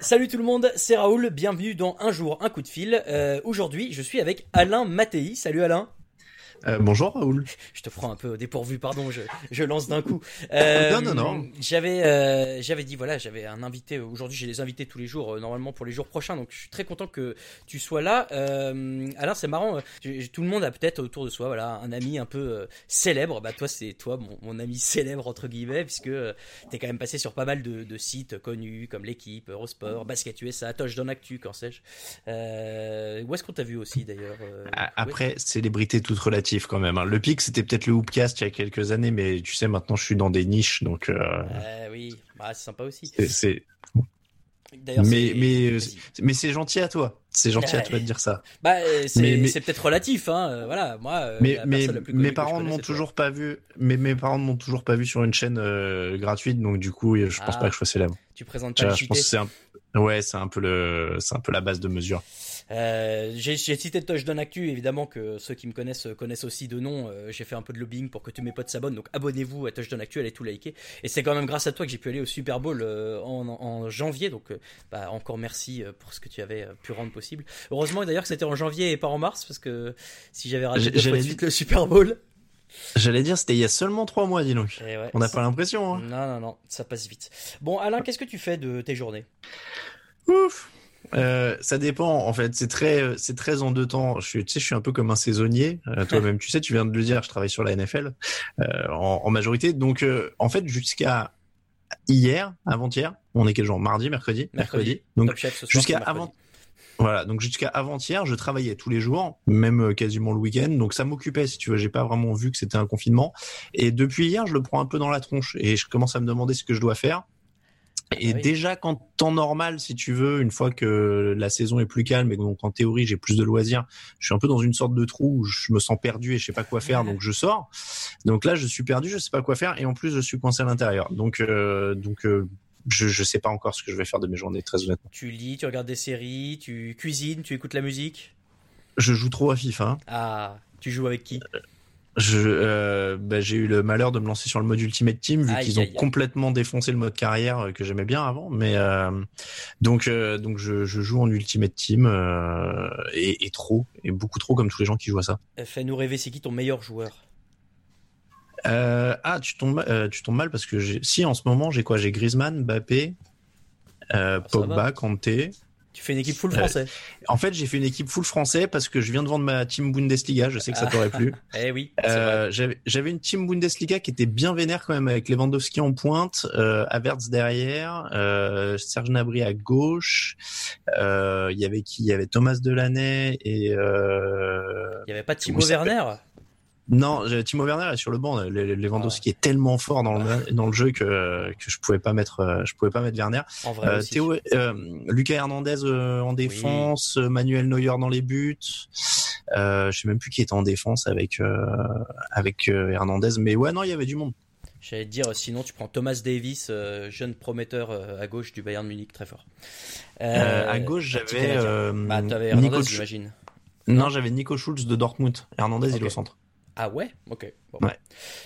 Salut tout le monde, c'est Raoul, bienvenue dans Un jour, un coup de fil. Euh, Aujourd'hui, je suis avec Alain Mattei. Salut Alain. Euh, bonjour Raoul. Je te prends un peu au dépourvu, pardon, je, je lance d'un coup. Euh, non, non, non. J'avais, euh, j'avais dit, voilà, j'avais un invité. Aujourd'hui, j'ai des invités tous les jours, euh, normalement pour les jours prochains. Donc, je suis très content que tu sois là. Euh, Alain, c'est marrant. tout le monde a peut-être autour de soi, voilà, un ami un peu euh, célèbre. Bah, toi, c'est toi, mon, mon ami célèbre entre guillemets, puisque euh, t'es quand même passé sur pas mal de, de sites connus comme l'équipe, Eurosport, Basket USA, Touchdown Actu, quand sais-je. Euh, où est-ce qu'on t'a vu aussi d'ailleurs euh, Après, célébrité toute relative quand même. hein. Le pic, c'était peut-être le Hoopcast il y a quelques années, mais tu sais, maintenant, je suis dans des niches, donc euh, Euh, oui, bah, c'est sympa aussi. c'est- Mais mais mais c'est gentil à toi. C'est gentil à toi de dire ça. Bah, euh, c'est mais- peut-être relatif, hein. euh, Voilà, moi, Mais mes je parents ne m'ont toujours pas vu. Mais mes parents m'ont toujours pas vu sur une chaîne euh, gratuite, donc du coup, je pense Ah. pas que je sois célèbre. Tu présentes pas le je pense c'est un. Ouais, c'est un peu le, c'est un peu la base de mesure. Euh, j'ai cité Touchdown Actu, évidemment que ceux qui me connaissent connaissent aussi de nom. Euh, j'ai fait un peu de lobbying pour que tous mes potes s'abonnent, donc abonnez-vous à Touchdown Actu, allez tout liker. Et c'est quand même grâce à toi que j'ai pu aller au Super Bowl euh, en, en janvier, donc bah, encore merci pour ce que tu avais pu rendre possible. Heureusement d'ailleurs que c'était en janvier et pas en mars, parce que si j'avais raté deux fois de j'allais suite le Super Bowl. J'allais dire, c'était il y a seulement trois mois, dis donc. eh ouais, On n'a pas l'impression. Hein. Non, non, non, ça passe vite. Bon, Alain, qu'est-ce que tu fais de tes journées? Ouf. Euh, ça dépend en fait, c'est très euh, c'est très en deux temps. Je suis tu sais je suis un peu comme un saisonnier. Euh, Toi-même tu sais, tu viens de le dire, je travaille sur la NFL euh, en, en majorité. Donc euh, en fait jusqu'à hier, avant-hier, on est quel jour Mardi, mercredi, Mercredi. Donc ce soir, jusqu'à mercredi. avant voilà, donc jusqu'à avant-hier, je travaillais tous les jours, même euh, quasiment le week-end. Donc ça m'occupait, si tu veux. J'ai pas vraiment vu que c'était un confinement. Et depuis hier, je le prends un peu dans la tronche et je commence à me demander ce que je dois faire. Et Ah oui. déjà, quand temps normal, si tu veux, une fois que la saison est plus calme et donc en théorie j'ai plus de loisirs, je suis un peu dans une sorte de trou où je me sens perdu et je sais pas quoi faire, donc je sors. Donc là, je suis perdu, je sais pas quoi faire et en plus je suis coincé à l'intérieur. Donc euh, donc euh, je je sais pas encore ce que je vais faire de mes journées, très honnêtement. Tu lis, tu regardes des séries, tu cuisines, tu écoutes la musique? Je joue trop à FIFA. Ah, tu joues avec qui? Je, euh, bah, j'ai eu le malheur de me lancer sur le mode Ultimate Team vu qu'ils ont aïe, complètement défoncé le mode carrière euh, que j'aimais bien avant. Mais euh, donc euh, donc je, je joue en Ultimate Team euh, et, et trop et beaucoup trop comme tous les gens qui jouent à ça. Euh, Fais-nous rêver, c'est qui ton meilleur joueur? Euh, ah tu tombes euh, tu tombes mal parce que j'ai, si en ce moment j'ai quoi? J'ai Griezmann, Mbappé, euh, Ah. Pogba, Kanté. Tu fais une équipe full Euh, français. En fait j'ai fait une équipe full français parce que je viens de vendre ma team Bundesliga. Je sais que ça t'aurait plu. Eh oui. Euh, j'avais j'avais une team Bundesliga qui était bien vénère quand même avec Lewandowski en pointe, euh, derrière, euh, Serge Gnabry à gauche. Euh, Il y avait qui? Il y avait Thomas Delaney et euh... Il y avait pas s'appelle Werner? Non, Timo Werner est sur le banc. Le- le- Lewandowski est tellement fort dans le dans le jeu que que je pouvais pas mettre euh, je pouvais pas mettre Werner. En vrai Euh, aussi. Théo, euh, Lucas Hernandez en défense, Manuel Neuer dans les buts. Euh, je sais même plus qui était en défense avec euh, avec Hernandez, mais ouais non il y avait du monde. J'allais te dire, sinon tu prends Thomas Davis, euh, jeune prometteur euh, à gauche du Bayern Munich, très fort. Euh, à gauche j'avais Bah, t'avais Nico Hernandez, j'imagine. non j'avais Nico Schulz de Dortmund. Hernandez il est au centre. Ah ouais? Ok. Bon. Ouais.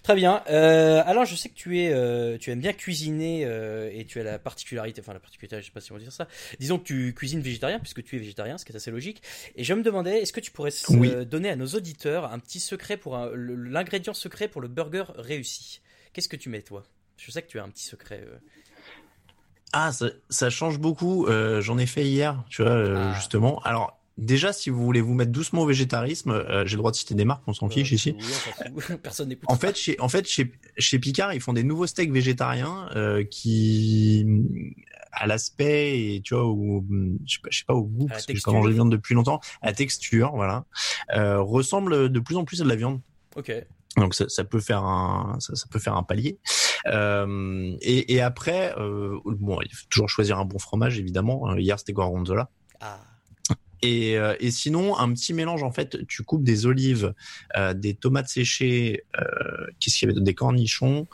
Très bien. Euh, alors, je sais que tu es, euh, tu aimes bien cuisiner euh, et tu as la particularité, enfin la particularité, je sais pas si on va dire ça. Disons que tu cuisines végétarien puisque tu es végétarien, ce qui est assez logique. Et je me demandais, est-ce que tu pourrais Oui. donner à nos auditeurs un petit secret pour l'ingrédient secret pour le burger réussi? Qu'est-ce que tu mets toi? Je sais que tu as un petit secret. Ah ça, ça change beaucoup. J'en ai fait hier, tu vois Ah. justement. Alors déjà si vous voulez vous mettre doucement au végétarisme, euh, j'ai le droit de citer des marques, on s'en fiche Euh, ici. s'en fout. Personne n'écoute. En fait, chez, en fait, chez, chez Picard, ils font des nouveaux steaks végétariens euh, qui, à l'aspect et tu vois, au, je sais pas, je sais pas au goût À parce que j'ai pas mangé de viande depuis longtemps, à la texture, voilà, euh, ressemble de plus en plus à de la viande. Ok. Donc ça, ça peut faire un, ça, ça peut faire un palier. Euh, et, et après, euh, bon, il faut toujours choisir un bon fromage évidemment. Hier, c'était Gorgonzola. Ah. Et, euh, et, sinon, un petit mélange, en fait, tu coupes des olives, euh, des tomates séchées, euh, qu'est-ce qu'il y avait Des cornichons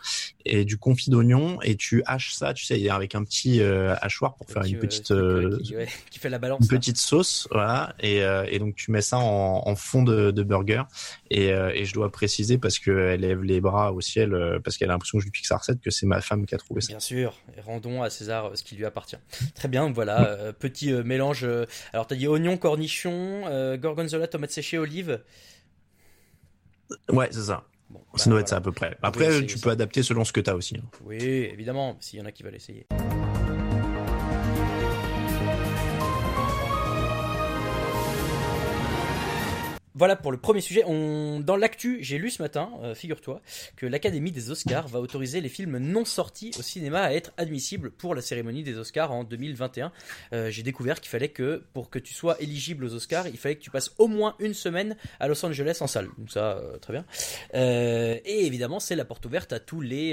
et du confit d'oignon, et tu haches ça, tu sais, avec un petit euh, hachoir pour faire une petite, qui, qui, fait la balance, une petite sauce, voilà. Et, et, donc tu mets ça en, en fond de, de burger. Et, et, je dois préciser parce qu'elle lève les bras au ciel, parce qu'elle a l'impression que je lui pique sa recette, que c'est ma femme qui a trouvé ça. Bien sûr, et rendons à César ce qui lui appartient. Très bien, voilà, petit mélange. alors, tu as dit oignon, cornichon, euh, gorgonzola, tomate séchée, olive. Ouais, c'est ça. Bon, ça doit être ça à peu près. Après, tu peux adapter selon ce que tu as aussi. Hein. Oui, évidemment, s'il y en a qui veulent essayer. Voilà pour le premier sujet. Dans l'actu, j'ai lu ce matin, euh, figure-toi, que l'Académie des Oscars va autoriser les films non sortis au cinéma à être admissibles pour la cérémonie des Oscars en 2021. Euh, j'ai découvert qu'il fallait que, pour que tu sois éligible aux Oscars, il fallait que tu passes au moins une semaine à Los Angeles en salle. Donc ça, euh, très bien. et évidemment, c'est la porte ouverte à tous les,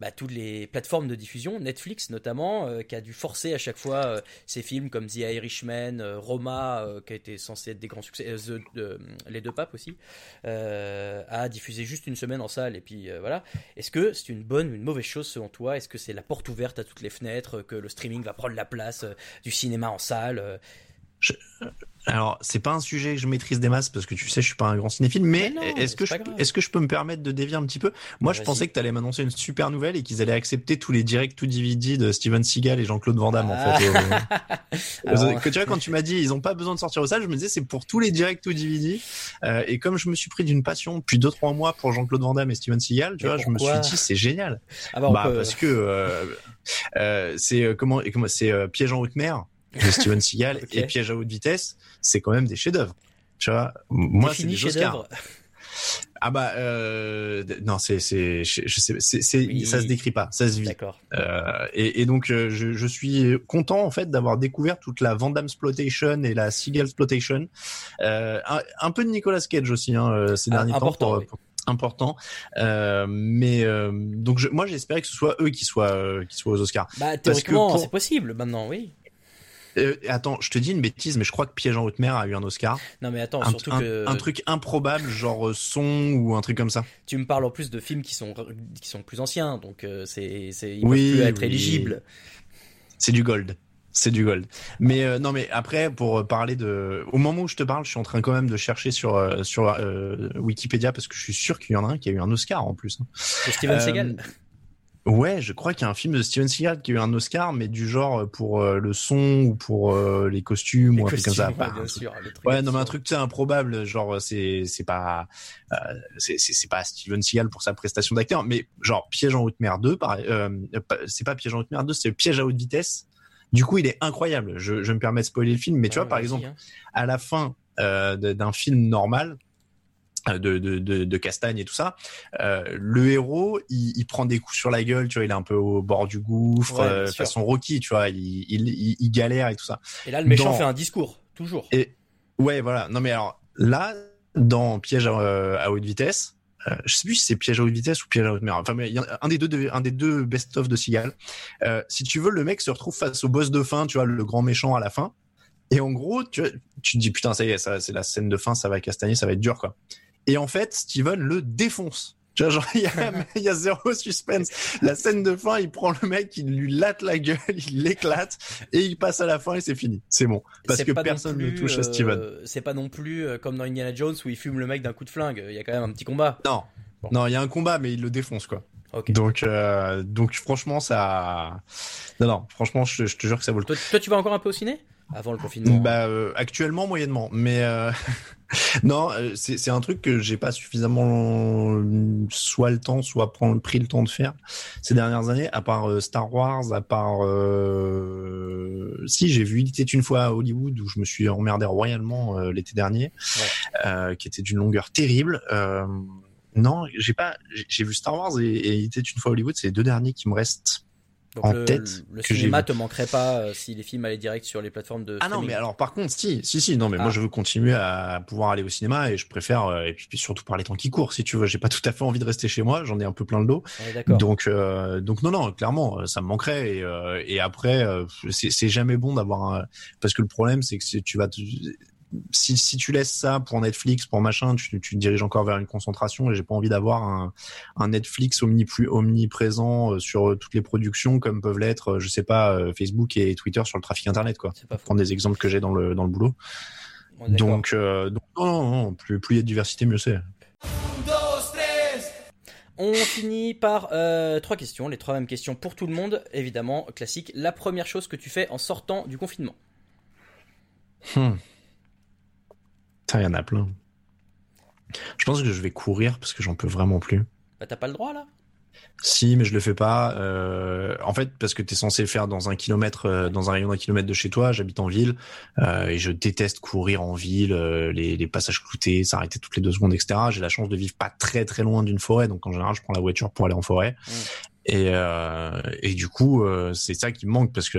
bah, toutes les plateformes de diffusion, Netflix notamment, qui a dû forcer à chaque fois ces films comme The Irishman, Roma, qui a été censé être des grands succès, The, euh, les deux papes aussi, euh, à diffuser juste une semaine en salle et puis euh, voilà. Est-ce que c'est une bonne ou une mauvaise chose selon toi? Est-ce que c'est la porte ouverte à toutes les fenêtres, que le streaming va prendre la place du cinéma en salle alors, c'est pas un sujet que je maîtrise des masses parce que tu sais, je suis pas un grand cinéphile, mais, est-ce que je, est-ce que je peux me permettre de dévier un petit peu? Moi, je pensais que tu allais m'annoncer une super nouvelle et qu'ils allaient accepter tous les directs to DVD de Steven Seagal et Jean-Claude Van Damme, en fait. Alors... que tu vois, quand tu m'as dit, ils ont pas besoin de sortir au salle, je me disais, c'est pour tous les directs to DVD. Euh, et comme je me suis pris d'une passion depuis 2-3 mois pour Jean-Claude Van Damme et Steven Seagal, tu vois, je me suis dit, c'est génial. Ah bah, bah parce que euh, euh, c'est euh, comment, comment c'est euh, Piège en haute mer de Steven Seagal et Piège à haute vitesse, c'est quand même des chefs-d'œuvre. Tu vois, moi c'est des Oscars. Ah bah euh, non c'est c'est je, sais c'est ça se décrit pas ça se vit. D'accord. Euh, et, et, donc euh, je, je suis content en fait d'avoir découvert toute la Van Damme exploitation et la Seagal exploitation. Euh, un, un, peu de Nicolas Cage aussi hein, ces derniers important, temps important. Euh, mais euh, donc je, moi j'espérais que ce soit eux qui soient qui soient aux Oscars. Bah théoriquement c'est possible maintenant oui euh, attends, je te dis une bêtise, mais je crois que Piège en haute mer a eu un Oscar. Non mais attends, un, surtout un, que un truc improbable, genre euh, son ou un truc comme ça. Tu me parles en plus de films qui sont qui sont plus anciens, donc euh, c'est c'est ils oui, peuvent plus être oui. éligibles. C'est du gold. C'est du gold. Mais euh, non, mais après, pour parler de, au moment où je te parle, je suis en train quand même de chercher sur euh, sur euh, Wikipédia parce que je suis sûr qu'il y en a un qui a eu un Oscar en plus. Hein. Steven Seagal? Ouais, je crois qu'il y a un film de Steven Seagal qui a eu un Oscar, mais du genre euh, pour euh, le son ou pour euh, les costumes les ou un truc comme ça. Ouais, bien sûr, ouais non, mais un truc tu sais improbable, genre c'est c'est pas euh, c'est c'est pas Steven Seagal pour sa prestation d'acteur, mais genre Piège en haute mer 2, pareil, euh, c'est pas Piège en haute mer 2, c'est Piège à haute vitesse. Du coup, il est incroyable. Je, je me permets de spoiler le film, mais tu vois, par exemple, hein. à la fin euh, d'un film normal, de, de, de, de, Castagne et tout ça. Euh, le héros, il, il, prend des coups sur la gueule, tu vois, il est un peu au bord du gouffre, ouais, euh, façon Rocky, tu vois, il, il, il, galère et tout ça. Et là, le méchant dans... fait un discours, toujours. Et ouais, voilà. Non mais alors là, dans Piège à, euh, à haute vitesse, euh, je sais plus si c'est Piège à haute vitesse ou Piège à haute mer. Enfin, mais il y a un des deux, de, un des deux best-of de Seagal. Euh, si tu veux, le mec se retrouve face au boss de fin, tu vois, le grand méchant à la fin. Et en gros, tu, tu te dis putain, ça y est, ça, c'est la scène de fin, ça va castagner, ça va être dur, quoi. Et en fait, Steven le défonce. Tu vois, genre, il y, a, il y a zéro suspense. La scène de fin, il prend le mec, il lui latte la gueule, il l'éclate, et il passe à la fin et c'est fini. C'est bon. Parce que personne plus, ne touche euh, à Steven. C'est pas non plus euh, comme dans Indiana Jones où il fume le mec d'un coup de flingue. Il y a quand même un petit combat. Non. Bon. Non, il y a un combat, mais il le défonce, quoi. Okay. Donc, euh, donc franchement, ça. Non, non, franchement, je, je, te jure que ça vaut le coup. Toi, toi, tu vas encore un peu au ciné? Avant le confinement Bah, euh, actuellement, moyennement. Mais euh... non, euh, c'est un truc que j'ai pas suffisamment soit le temps, soit prendre, pris le temps de faire ces dernières années. À part euh, Star Wars, à part euh, si j'ai vu Il était une fois à Hollywood où je me suis emmerdé royalement euh, l'été dernier, ouais. qui était d'une longueur terrible. non, j'ai pas. J'ai vu Star Wars et, et Il était une fois à Hollywood. C'est les deux derniers qui me restent en tête. Le, cinéma te manquerait pas euh, si les films allaient direct sur les plateformes de. Ah non, mais alors par contre, si, si, si, non, mais moi ah. je veux continuer à pouvoir aller au cinéma et je préfère, euh, et puis, surtout par les temps qui courent, si tu veux, j'ai pas tout à fait envie de rester chez moi, j'en ai un peu plein le dos. donc, euh, donc non, non, clairement, ça me manquerait et, et après, c'est jamais bon d'avoir un, parce que le problème c'est que tu vas, si, si tu laisses ça pour Netflix, pour machin, tu, tu te diriges encore vers une concentration et j'ai pas envie d'avoir un, un Netflix omniprésent euh, sur euh, toutes les productions comme peuvent l'être, euh, je sais pas, Facebook et Twitter sur le trafic internet, quoi. Pas prendre des exemples que j'ai dans le, dans le boulot. donc, donc, non, non, plus, plus il y a de diversité, mieux c'est. On finit par euh, trois questions, les trois mêmes questions pour tout le monde, évidemment, classique. La première chose que tu fais en sortant du confinement hmm il y en a plein. Je pense que je vais courir parce que j'en peux vraiment plus. Bah, t'as pas le droit là si, mais je le fais pas. Euh, en fait, parce que tu es censé le faire dans un kilomètre, euh, dans un rayon d'un kilomètre de chez toi. J'habite en ville euh, et je déteste courir en ville, les, passages cloutés, s'arrêter toutes les deux secondes, etc. J'ai la chance de vivre pas très très loin d'une forêt, donc en général, je prends la voiture pour aller en forêt. Mmh. Et, et du coup, c'est ça qui me manque parce que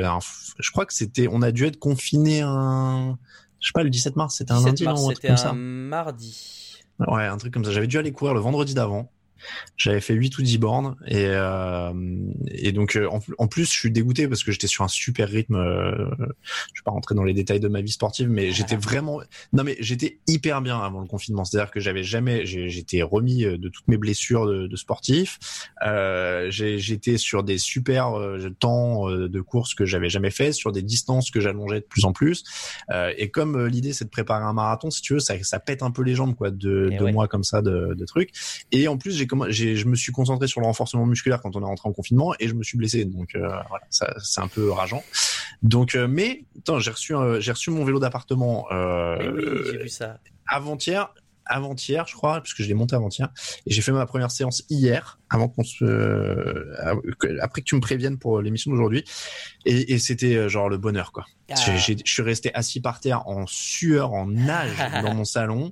je crois que c'était, on a dû être confiné un je sais pas, le 17 mars, c'était un lundi, non C'était un mardi. Ouais, un truc comme ça. J'avais dû aller courir le vendredi d'avant. J'avais fait 8 ou 10 bornes et, euh, et donc euh, en, plus je suis dégoûté parce que j'étais sur un super rythme. Euh, je vais pas rentrer dans les détails de ma vie sportive, mais j'étais vraiment non mais j'étais hyper bien avant le confinement. C'est-à-dire que j'avais jamais, j'étais remis euh, de toutes mes blessures de, de sportif. Euh, j'étais sur des super euh, temps de course que j'avais jamais fait, sur des distances que j'allongeais de plus en plus. et comme l'idée c'est de préparer un marathon, si tu veux, ça, ça pète un peu les jambes quoi de, de mois comme ça de, de trucs. Et en plus j'ai je me suis concentré sur le renforcement musculaire quand on est rentré en confinement et je me suis blessé. Donc euh, voilà, ça, c'est un peu rageant. Donc, euh, mais attends, j'ai reçu, j'ai reçu mon vélo d'appartement. Euh, oui, j'ai vu ça. Avant-hier, avant-hier, je crois, puisque je l'ai monté avant-hier, et j'ai fait ma première séance hier, avant qu'on se, euh, après que tu me préviennes pour l'émission d'aujourd'hui, et, et c'était euh, genre le bonheur quoi. Ah. Je suis resté assis par terre en sueur, en nage dans mon salon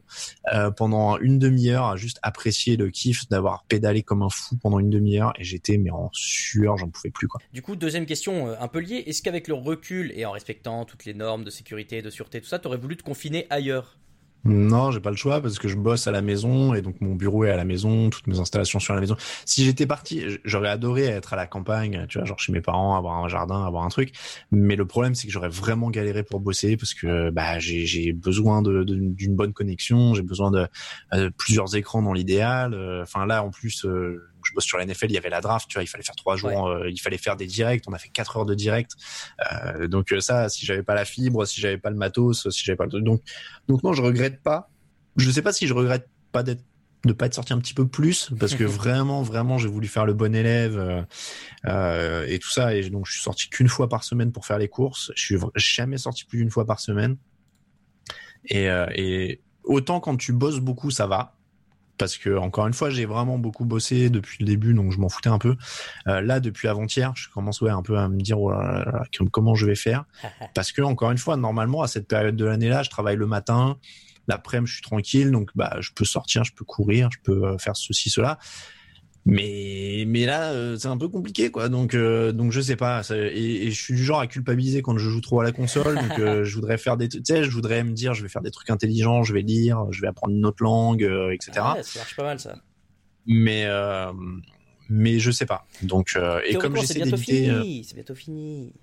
euh, pendant une demi-heure, à juste apprécier le kiff d'avoir pédalé comme un fou pendant une demi-heure, et j'étais mais en sueur, j'en pouvais plus quoi. Du coup, deuxième question, euh, un peu liée, est-ce qu'avec le recul et en respectant toutes les normes de sécurité, de sûreté, tout ça, t'aurais voulu te confiner ailleurs? Non, j'ai pas le choix parce que je bosse à la maison et donc mon bureau est à la maison, toutes mes installations sont à la maison. Si j'étais parti, j'aurais adoré être à la campagne, tu vois, genre chez mes parents, avoir un jardin, avoir un truc. Mais le problème, c'est que j'aurais vraiment galéré pour bosser parce que bah j'ai besoin d'une bonne connexion, j'ai besoin de, euh, plusieurs écrans dans l'idéal. Euh, enfin là, en plus. Euh, sur la NFL, il y avait la draft, tu vois, il fallait faire trois jours, euh, il fallait faire des directs, on a fait quatre heures de direct. Euh, donc euh, ça, si j'avais pas la fibre, si j'avais pas le matos, si j'avais pas le donc donc non, je regrette pas. Je sais pas si je regrette pas d'être de pas être sorti un petit peu plus parce que vraiment vraiment j'ai voulu faire le bon élève euh, et tout ça et donc je suis sorti qu'une fois par semaine pour faire les courses je suis jamais sorti plus d'une fois par semaine et, et autant quand tu bosses beaucoup ça va parce que encore une fois j'ai vraiment beaucoup bossé depuis le début donc je m'en foutais un peu. Euh, là depuis avant-hier je commence ouais un peu à me dire oh comment je vais faire? Parce que encore une fois normalement à cette période de l'année là je travaille le matin l'après-midi je suis tranquille donc bah je peux sortir je peux courir je peux euh, faire ceci cela mais mais là euh, c'est un peu compliqué quoi. Donc euh, donc je sais pas. Et, je suis du genre à culpabiliser quand je joue trop à la console. Donc euh, je voudrais faire des tu sais je voudrais me dire je vais faire des trucs intelligents je vais lire je vais apprendre une autre langue etc ah ouais, ça marche pas mal ça. Mais mais je sais pas. Donc et comme j'essaie d'éviter c'est bientôt fini.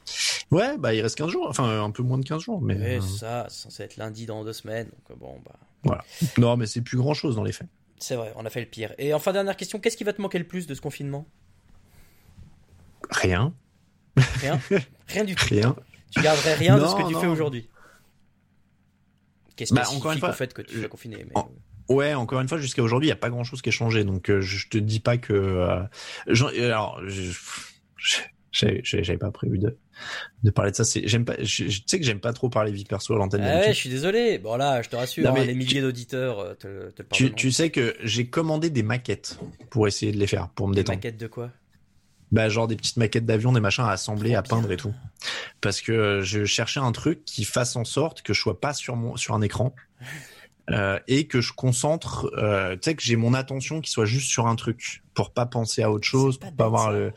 ouais bah il reste 15 jours. Enfin un peu moins de 15 jours mais ouais, ça c'est censé être lundi dans deux semaines. Donc bon bah. voilà. Non mais c'est plus grand chose dans les faits c'est vrai, on a fait le pire. Et enfin, dernière question, qu'est-ce qui va te manquer le plus de ce confinement? Rien. Rien? Rien du tout. Rien. Tu garderais rien de ce que tu fais aujourd'hui? Qu'est-ce bah, encore une fois, fait que tu sois confiné Ouais, encore une fois, jusqu'à aujourd'hui, il n'y a pas grand-chose qui a changé. Donc, euh, je te dis pas que... Euh, alors, j'avais pas prévu de de parler de ça. J'aime pas, je, sais que j'aime pas trop parler vie perso à l'antenne. Ah ouais, je suis désolé. Bon là, je te rassure, hein, les milliers d'auditeurs euh, te, te tu, tu sais que j'ai commandé des maquettes pour essayer de les faire, pour me détendre. Des maquettes de quoi? Bah genre des petites maquettes d'avion, des machins à assembler, à peindre et tout. Parce que euh, je cherchais un truc qui fasse en sorte que je sois pas sur mon sur un écran. Euh, et que je concentre, euh, tu sais que j'ai mon attention qui soit juste sur un truc pour pas penser à autre chose, pour pas avoir le,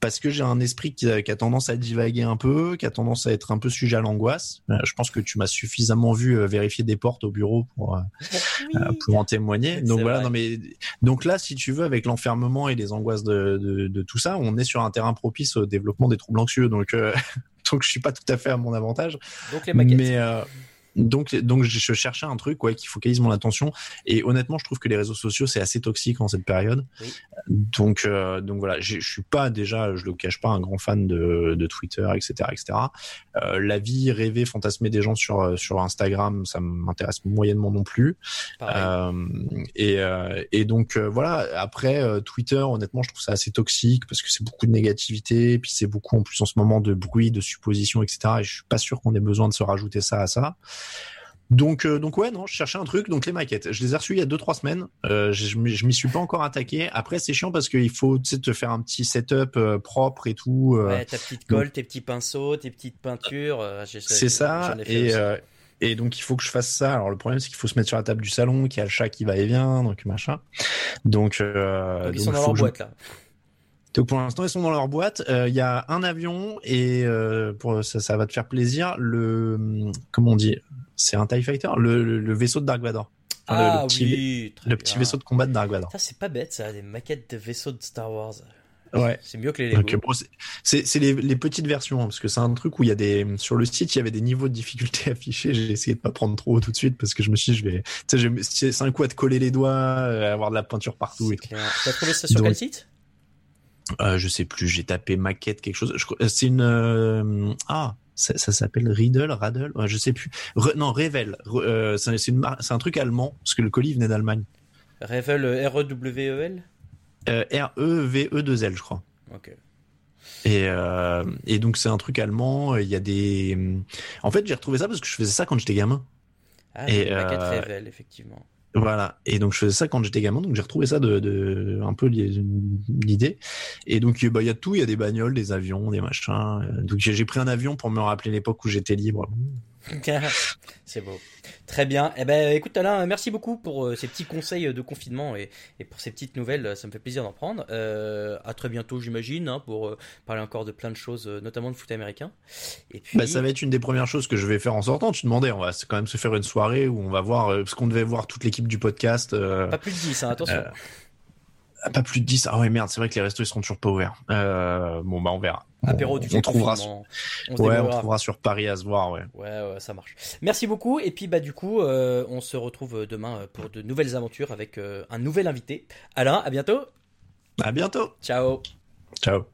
parce que j'ai un esprit qui a, qui a, tendance à divaguer un peu, qui a tendance à être un peu sujet à l'angoisse. Euh, je pense que tu m'as suffisamment vu euh, vérifier des portes au bureau pour euh, oui. pour en témoigner. Donc voilà, vrai. non mais donc là, si tu veux, avec l'enfermement et les angoisses de, de, de, tout ça, on est sur un terrain propice au développement des troubles anxieux. Donc donc je suis pas tout à fait à mon avantage. Donc les maquettes. Mais donc, donc je cherchais un truc ouais, qui focalise mon attention. Et honnêtement, je trouve que les réseaux sociaux c'est assez toxique en cette période. Oui. Donc, euh, donc voilà, je suis pas déjà, je le cache pas, un grand fan de, de Twitter, etc., etc. Euh, la vie rêvée, fantasmée des gens sur sur Instagram, ça m'intéresse moyennement non plus. Euh, et et donc voilà. Après Twitter, honnêtement, je trouve ça assez toxique parce que c'est beaucoup de négativité, puis c'est beaucoup en plus en ce moment de bruit, de suppositions, etc. Et je suis pas sûr qu'on ait besoin de se rajouter ça à ça. Donc, euh, donc ouais, non, je cherchais un truc. Donc les maquettes, je les ai reçues il y a deux trois semaines. Euh, je, je m'y suis pas encore attaqué. Après, c'est chiant parce qu'il faut te faire un petit setup euh, propre et tout. Ouais, ta petite colle, donc... tes petits pinceaux, tes petites peintures. c'est ça. Et, et donc il faut que je fasse ça. Alors le problème c'est qu'il faut se mettre sur la table du salon, qu'il y a le chat qui va et vient, donc machin. Donc, donc ils donc, sont dans leur boîte je... là. Donc pour l'instant ils sont dans leur boîte. Il euh, y a un avion et euh, pour ça, ça va te faire plaisir. Le comment on dit? C'est un Tie Fighter, le, le, le, vaisseau de Dark Vador. Ah le, le petit, oui, le petit vaisseau de combat de Dark Vador. Ça c'est pas bête ça, des maquettes de vaisseaux de Star Wars. Ouais. C'est mieux que les Lego. C'est les, les, petites versions, hein, parce que c'est un truc où il y a des, sur le site, il y avait des niveaux de difficulté affichés. J'ai essayé de pas prendre trop tout de suite parce que je me suis dit, je vais, tu sais, c'est un coup à te coller les doigts, avoir de la peinture partout. T'as trouvé ça sur Donc, quel site? Euh, je sais plus, j'ai tapé maquette quelque chose. C'est une euh, ah ça, ça s'appelle Riddle, Radle, ouais, je sais plus. Re, non, Revel. Euh, c'est un truc allemand parce que le colis venait d'Allemagne. Revel, R E W E L? R E V E 2 L, je crois. Ok. Et, euh, et donc c'est un truc allemand. Il y a des. En fait, j'ai retrouvé ça parce que je faisais ça quand j'étais gamin. Ah, et maquette Revel, effectivement. Voilà. Et donc je faisais ça quand j'étais gamin, donc j'ai retrouvé ça de, de un peu l'idée. Et donc bah il y a tout, il y a des bagnoles, des avions, des machins. Donc j'ai pris un avion pour me rappeler l'époque où j'étais libre. C'est beau. Très bien. Eh ben, écoute, Alain, merci beaucoup pour euh, ces petits conseils de confinement et, et, pour ces petites nouvelles. Ça me fait plaisir d'en prendre. Euh, à très bientôt, j'imagine, hein, pour euh, parler encore de plein de choses, notamment de foot américain. Et puis... Bah, ça va être une des premières choses que je vais faire en sortant. Tu demandais, on va quand même se faire une soirée où on va voir, parce qu'on devait voir toute l'équipe du podcast. Pas plus de 10, hein, attention. Pas plus de 10. Ah ouais, merde, c'est vrai que les restos ils seront toujours pas ouverts. Euh, bon, bah on verra. Apéro du on trouvera, sur... on, ouais, on trouvera sur Paris à se voir, ouais. ouais. Ouais, ça marche. Merci beaucoup. Et puis, bah, du coup, euh, on se retrouve demain pour de nouvelles aventures avec euh, un nouvel invité. Alain, à bientôt. À bientôt. Ciao. Ciao.